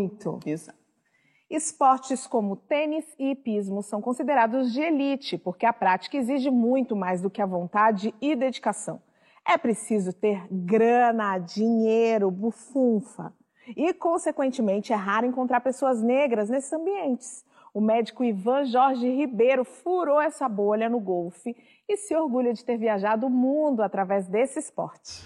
muito. Esportes como tênis e hipismo são considerados de elite, porque a prática exige muito mais do que a vontade e dedicação. É preciso ter grana, dinheiro, bufunfa. E, consequentemente, é raro encontrar pessoas negras nesses ambientes. O médico Ivan Jorge Ribeiro furou essa bolha no golfe e se orgulha de ter viajado o mundo através desse esporte.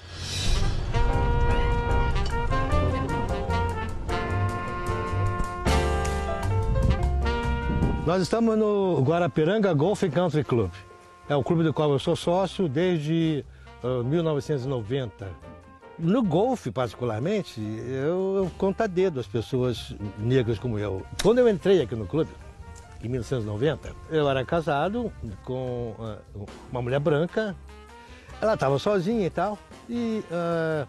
Nós estamos no Guarapiranga Golf Country Club. É o clube do qual eu sou sócio desde uh, 1990. No golfe, particularmente, eu, eu conto a dedo as pessoas negras como eu. Quando eu entrei aqui no clube, em 1990, eu era casado com uh, uma mulher branca. Ela estava sozinha e tal. E, uh,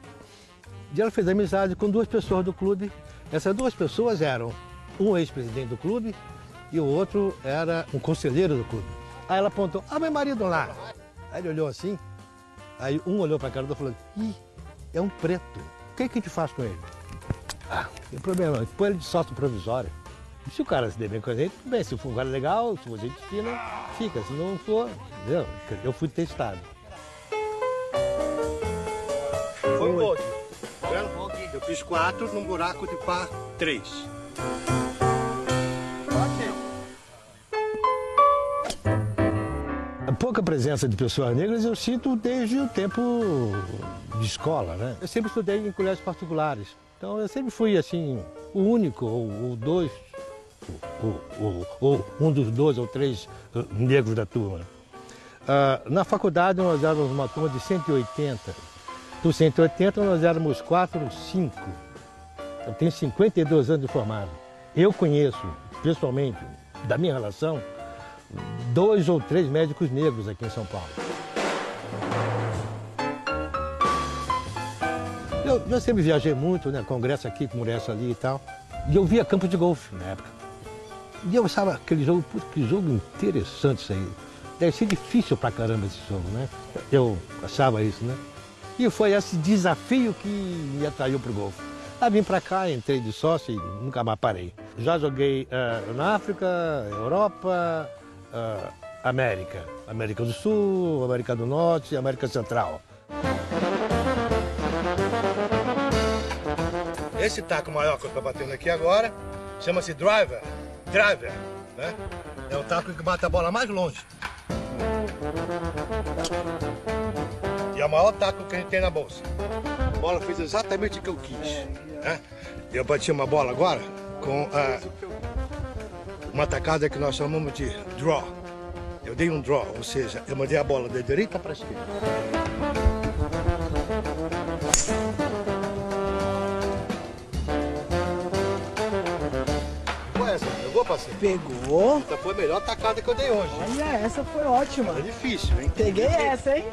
e ela fez amizade com duas pessoas do clube. Essas duas pessoas eram um ex-presidente do clube e o outro era um conselheiro do clube. Aí ela apontou, ah, meu marido lá. Aí ele olhou assim, aí um olhou para a cara do outro e falou, ih, é um preto. O que, é que a gente faz com ele? Ah, tem problema, põe ele de sócio provisório. Se o cara se der bem com a gente, tudo bem. Se for um cara legal, se for gente fina, fica. Se não for, entendeu? Eu fui testado. Foi um. Tá Eu fiz quatro num buraco de par três. Pouca presença de pessoas negras eu sinto desde o tempo de escola, né? Eu sempre estudei em colégios particulares, então eu sempre fui assim, o único, ou, ou dois, ou, ou, ou, um dos dois ou três uh, negros da turma. Uh, na faculdade nós éramos uma turma de 180. Dos 180 nós éramos quatro, cinco. Eu tenho 52 anos de formado. Eu conheço, pessoalmente, da minha relação, dois ou três médicos negros aqui em São Paulo. Eu, eu sempre viajei muito, né? Congresso aqui, congresso ali e tal. E eu via campo de golfe na época. E eu achava aquele jogo, putz, que jogo interessante isso aí. Deve ser difícil pra caramba esse jogo, né? Eu achava isso, né? E foi esse desafio que me atraiu pro golfe. Aí vim pra cá, entrei de sócio e nunca mais parei. Já joguei uh, na África, Europa, uh, América. América do Sul, América do Norte e América Central. Esse taco maior que eu estou batendo aqui agora chama-se driver. Driver, né? É o taco que bate a bola mais longe. E é o maior taco que a gente tem na bolsa. A bola fez exatamente o que eu quis. Né? Eu bati uma bola agora com uh, uma tacada que nós chamamos de draw. Eu dei um draw, ou seja, eu mandei a bola da direita para a esquerda. Qual é essa? Pegou, parceiro? Pegou. Essa foi a melhor tacada que eu dei hoje. Olha, essa foi ótima. É difícil, hein? Peguei essa, hein?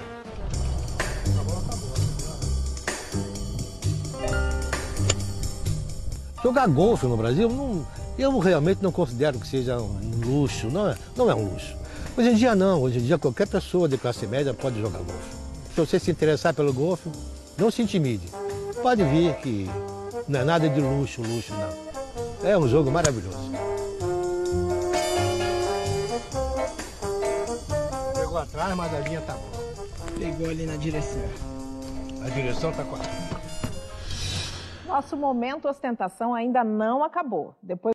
Jogar golfe no Brasil não, eu realmente não considero que seja um luxo, não é, não é um luxo. Hoje em dia não, hoje em dia qualquer pessoa de classe média pode jogar golfe. Se você se interessar pelo golfe, não se intimide. Pode vir que não é nada de luxo, luxo não. É um jogo maravilhoso. Pegou atrás, mas a linha tá boa. Pegou ali na direção. A direção tá quase. Nosso momento ostentação ainda não acabou. Depois